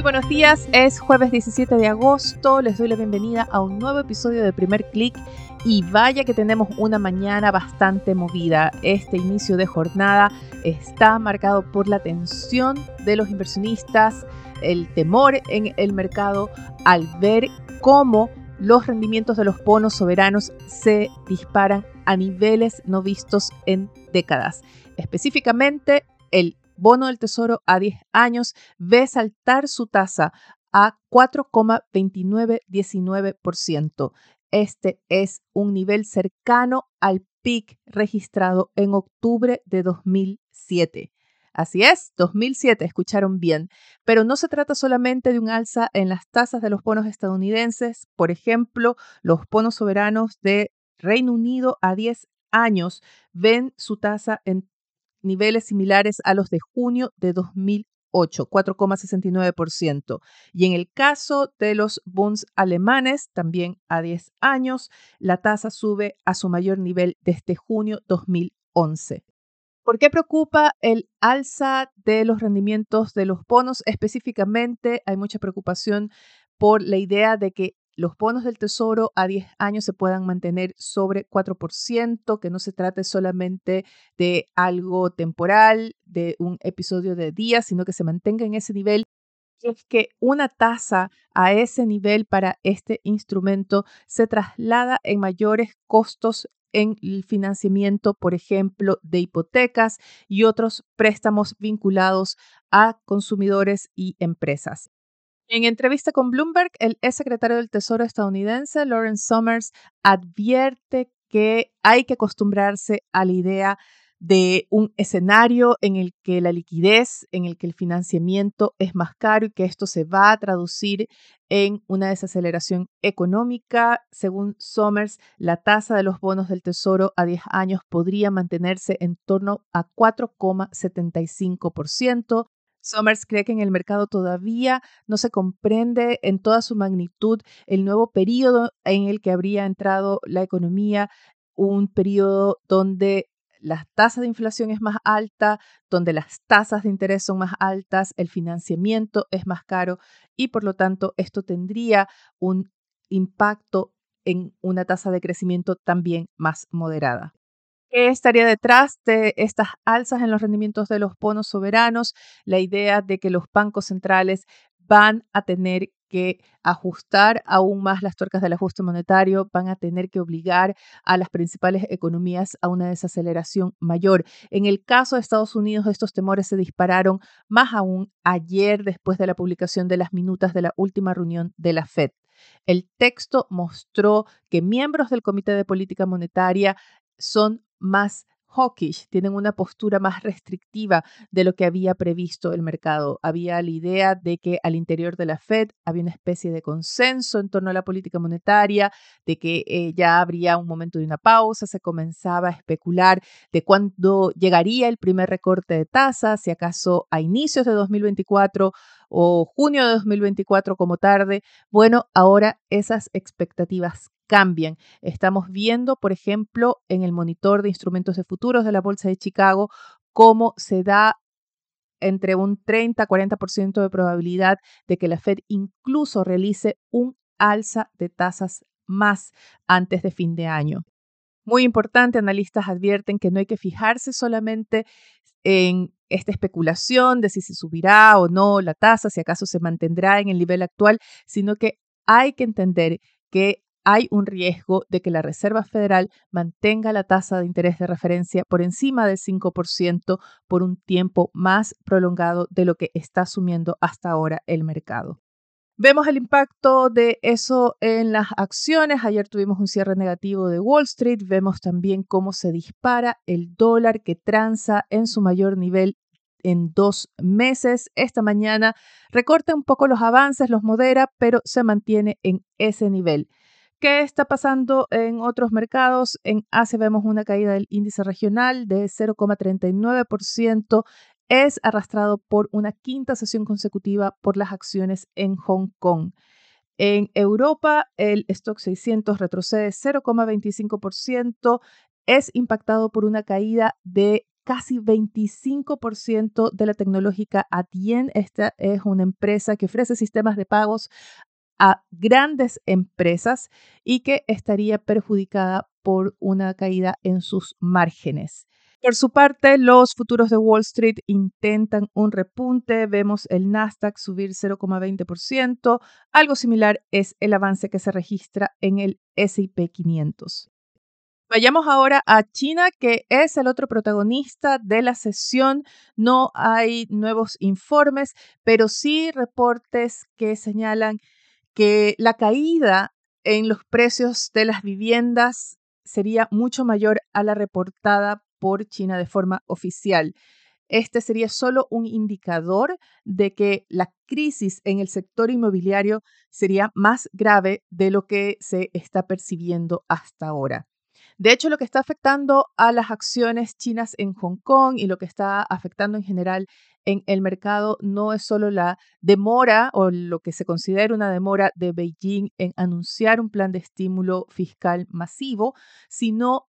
Muy buenos días, es jueves 17 de agosto, les doy la bienvenida a un nuevo episodio de Primer Click y vaya que tenemos una mañana bastante movida. Este inicio de jornada está marcado por la tensión de los inversionistas, el temor en el mercado al ver cómo los rendimientos de los bonos soberanos se disparan a niveles no vistos en décadas. Específicamente, el bono del Tesoro a 10 años ve saltar su tasa a 4,2919%. Este es un nivel cercano al pic registrado en octubre de 2007. Así es, 2007, escucharon bien. Pero no se trata solamente de un alza en las tasas de los bonos estadounidenses. Por ejemplo, los bonos soberanos de Reino Unido a 10 años ven su tasa en niveles similares a los de junio de 2008, 4,69%. Y en el caso de los bonds alemanes, también a 10 años, la tasa sube a su mayor nivel desde junio 2011. ¿Por qué preocupa el alza de los rendimientos de los bonos? Específicamente, hay mucha preocupación por la idea de que los bonos del Tesoro a 10 años se puedan mantener sobre 4%, que no se trate solamente de algo temporal, de un episodio de días, sino que se mantenga en ese nivel. Es que una tasa a ese nivel para este instrumento se traslada en mayores costos en el financiamiento, por ejemplo, de hipotecas y otros préstamos vinculados a consumidores y empresas. En entrevista con Bloomberg, el ex secretario del Tesoro estadounidense, Lawrence Summers, advierte que hay que acostumbrarse a la idea de un escenario en el que la liquidez, en el que el financiamiento es más caro y que esto se va a traducir en una desaceleración económica. Según Summers, la tasa de los bonos del Tesoro a 10 años podría mantenerse en torno a 4,75%. Summers cree que en el mercado todavía no se comprende en toda su magnitud el nuevo periodo en el que habría entrado la economía, un periodo donde la tasa de inflación es más alta, donde las tasas de interés son más altas, el financiamiento es más caro y por lo tanto esto tendría un impacto en una tasa de crecimiento también más moderada. ¿Qué estaría detrás de estas alzas en los rendimientos de los bonos soberanos? La idea de que los bancos centrales van a tener que ajustar aún más las tuercas del ajuste monetario, van a tener que obligar a las principales economías a una desaceleración mayor. En el caso de Estados Unidos, estos temores se dispararon más aún ayer después de la publicación de las minutas de la última reunión de la Fed. El texto mostró que miembros del Comité de Política Monetaria son más hawkish, tienen una postura más restrictiva de lo que había previsto el mercado. Había la idea de que al interior de la Fed había una especie de consenso en torno a la política monetaria, de que eh, ya habría un momento de una pausa, se comenzaba a especular de cuándo llegaría el primer recorte de tasas, si acaso a inicios de 2024 o junio de 2024 como tarde. Bueno, ahora esas expectativas cambian. Estamos viendo, por ejemplo, en el monitor de instrumentos de futuros de la Bolsa de Chicago, cómo se da entre un 30 a 40% de probabilidad de que la Fed incluso realice un alza de tasas más antes de fin de año. Muy importante, analistas advierten que no hay que fijarse solamente en esta especulación de si se subirá o no la tasa, si acaso se mantendrá en el nivel actual, sino que hay que entender que hay un riesgo de que la Reserva Federal mantenga la tasa de interés de referencia por encima del 5% por un tiempo más prolongado de lo que está asumiendo hasta ahora el mercado. Vemos el impacto de eso en las acciones. Ayer tuvimos un cierre negativo de Wall Street. Vemos también cómo se dispara el dólar que transa en su mayor nivel en dos meses. Esta mañana recorta un poco los avances, los modera, pero se mantiene en ese nivel. ¿Qué está pasando en otros mercados? En Asia vemos una caída del índice regional de 0,39%. Es arrastrado por una quinta sesión consecutiva por las acciones en Hong Kong. En Europa, el stock 600 retrocede 0,25%. Es impactado por una caída de casi 25% de la tecnológica Adyen. Esta es una empresa que ofrece sistemas de pagos a grandes empresas y que estaría perjudicada por una caída en sus márgenes. Por su parte, los futuros de Wall Street intentan un repunte. Vemos el Nasdaq subir 0,20%. Algo similar es el avance que se registra en el SP 500. Vayamos ahora a China, que es el otro protagonista de la sesión. No hay nuevos informes, pero sí reportes que señalan que la caída en los precios de las viviendas sería mucho mayor a la reportada por China de forma oficial. Este sería solo un indicador de que la crisis en el sector inmobiliario sería más grave de lo que se está percibiendo hasta ahora. De hecho, lo que está afectando a las acciones chinas en Hong Kong y lo que está afectando en general en el mercado no es solo la demora o lo que se considera una demora de Beijing en anunciar un plan de estímulo fiscal masivo, sino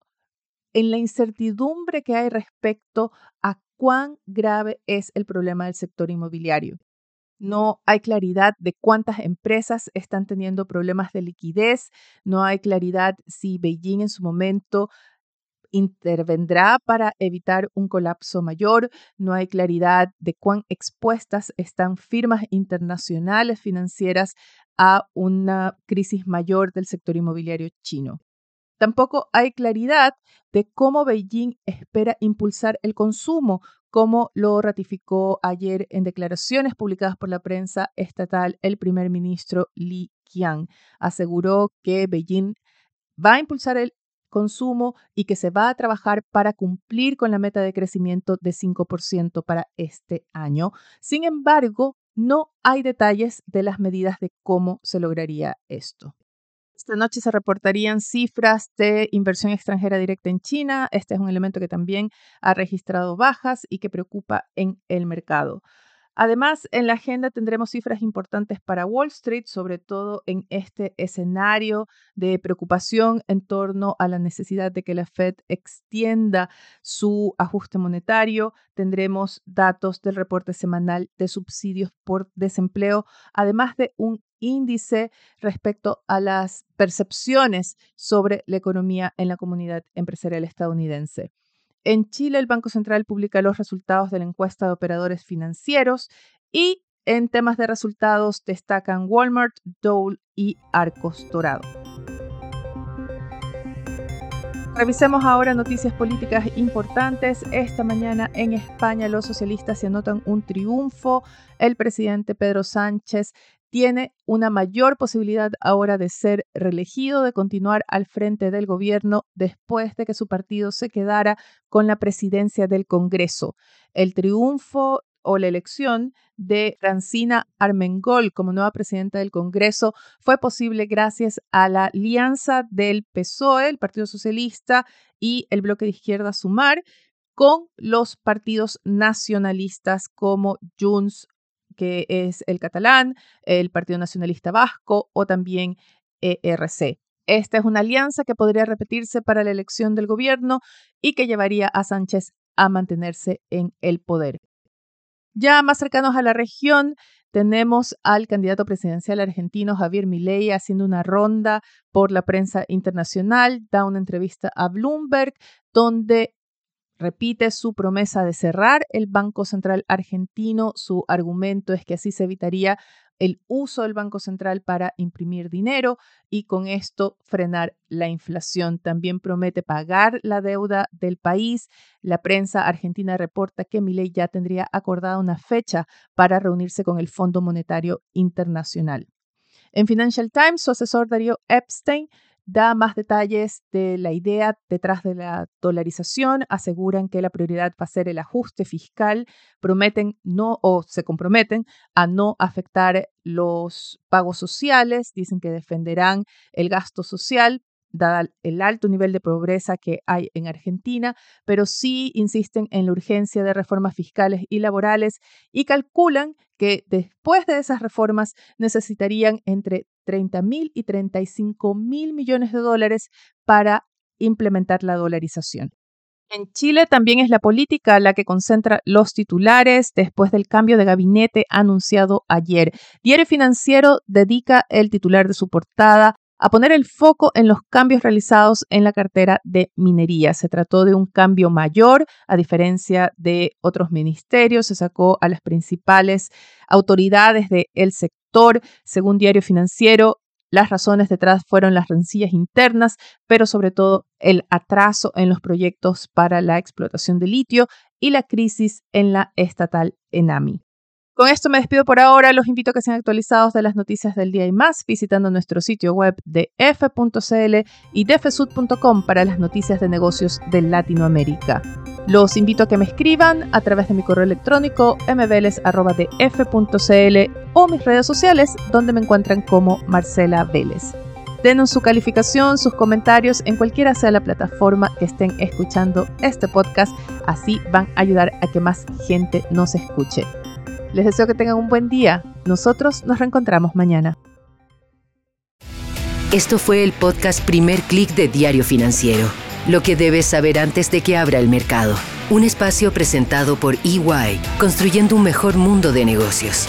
en la incertidumbre que hay respecto a cuán grave es el problema del sector inmobiliario. No hay claridad de cuántas empresas están teniendo problemas de liquidez. No hay claridad si Beijing en su momento intervendrá para evitar un colapso mayor. No hay claridad de cuán expuestas están firmas internacionales financieras a una crisis mayor del sector inmobiliario chino. Tampoco hay claridad de cómo Beijing espera impulsar el consumo, como lo ratificó ayer en declaraciones publicadas por la prensa estatal el primer ministro Li Qiang. Aseguró que Beijing va a impulsar el consumo y que se va a trabajar para cumplir con la meta de crecimiento de 5% para este año. Sin embargo, no hay detalles de las medidas de cómo se lograría esto. Esta noche se reportarían cifras de inversión extranjera directa en China. Este es un elemento que también ha registrado bajas y que preocupa en el mercado. Además, en la agenda tendremos cifras importantes para Wall Street, sobre todo en este escenario de preocupación en torno a la necesidad de que la Fed extienda su ajuste monetario. Tendremos datos del reporte semanal de subsidios por desempleo, además de un índice respecto a las percepciones sobre la economía en la comunidad empresarial estadounidense. En Chile, el Banco Central publica los resultados de la encuesta de operadores financieros y en temas de resultados destacan Walmart, Dole y Arcos Dorado. Revisemos ahora noticias políticas importantes. Esta mañana en España los socialistas se anotan un triunfo. El presidente Pedro Sánchez tiene una mayor posibilidad ahora de ser reelegido, de continuar al frente del gobierno después de que su partido se quedara con la presidencia del Congreso. El triunfo o la elección de Francina Armengol como nueva presidenta del Congreso fue posible gracias a la alianza del PSOE, el Partido Socialista y el bloque de izquierda Sumar con los partidos nacionalistas como Junts que es el catalán, el Partido Nacionalista Vasco o también ERC. Esta es una alianza que podría repetirse para la elección del gobierno y que llevaría a Sánchez a mantenerse en el poder. Ya más cercanos a la región, tenemos al candidato presidencial argentino Javier Milei haciendo una ronda por la prensa internacional, da una entrevista a Bloomberg donde repite su promesa de cerrar el Banco Central argentino. Su argumento es que así se evitaría el uso del Banco Central para imprimir dinero y con esto frenar la inflación. También promete pagar la deuda del país. La prensa argentina reporta que Milei ya tendría acordada una fecha para reunirse con el Fondo Monetario Internacional. En Financial Times, su asesor Darío Epstein da más detalles de la idea detrás de la dolarización, aseguran que la prioridad va a ser el ajuste fiscal, prometen no o se comprometen a no afectar los pagos sociales, dicen que defenderán el gasto social, dada el alto nivel de pobreza que hay en Argentina, pero sí insisten en la urgencia de reformas fiscales y laborales y calculan que después de esas reformas necesitarían entre 30 mil y 35 mil millones de dólares para implementar la dolarización. En Chile también es la política la que concentra los titulares después del cambio de gabinete anunciado ayer. Diario Financiero dedica el titular de su portada a poner el foco en los cambios realizados en la cartera de minería. Se trató de un cambio mayor, a diferencia de otros ministerios. Se sacó a las principales autoridades del sector. Según Diario Financiero, las razones detrás fueron las rencillas internas, pero sobre todo el atraso en los proyectos para la explotación de litio y la crisis en la estatal Enami. Con esto me despido por ahora. Los invito a que sean actualizados de las noticias del día y más visitando nuestro sitio web de f.cl y defesud.com para las noticias de negocios de Latinoamérica. Los invito a que me escriban a través de mi correo electrónico mveles.f.cl o mis redes sociales donde me encuentran como Marcela Vélez. Denos su calificación, sus comentarios en cualquiera sea la plataforma que estén escuchando este podcast. Así van a ayudar a que más gente nos escuche. Les deseo que tengan un buen día. Nosotros nos reencontramos mañana. Esto fue el podcast Primer Click de Diario Financiero. Lo que debes saber antes de que abra el mercado. Un espacio presentado por EY, construyendo un mejor mundo de negocios.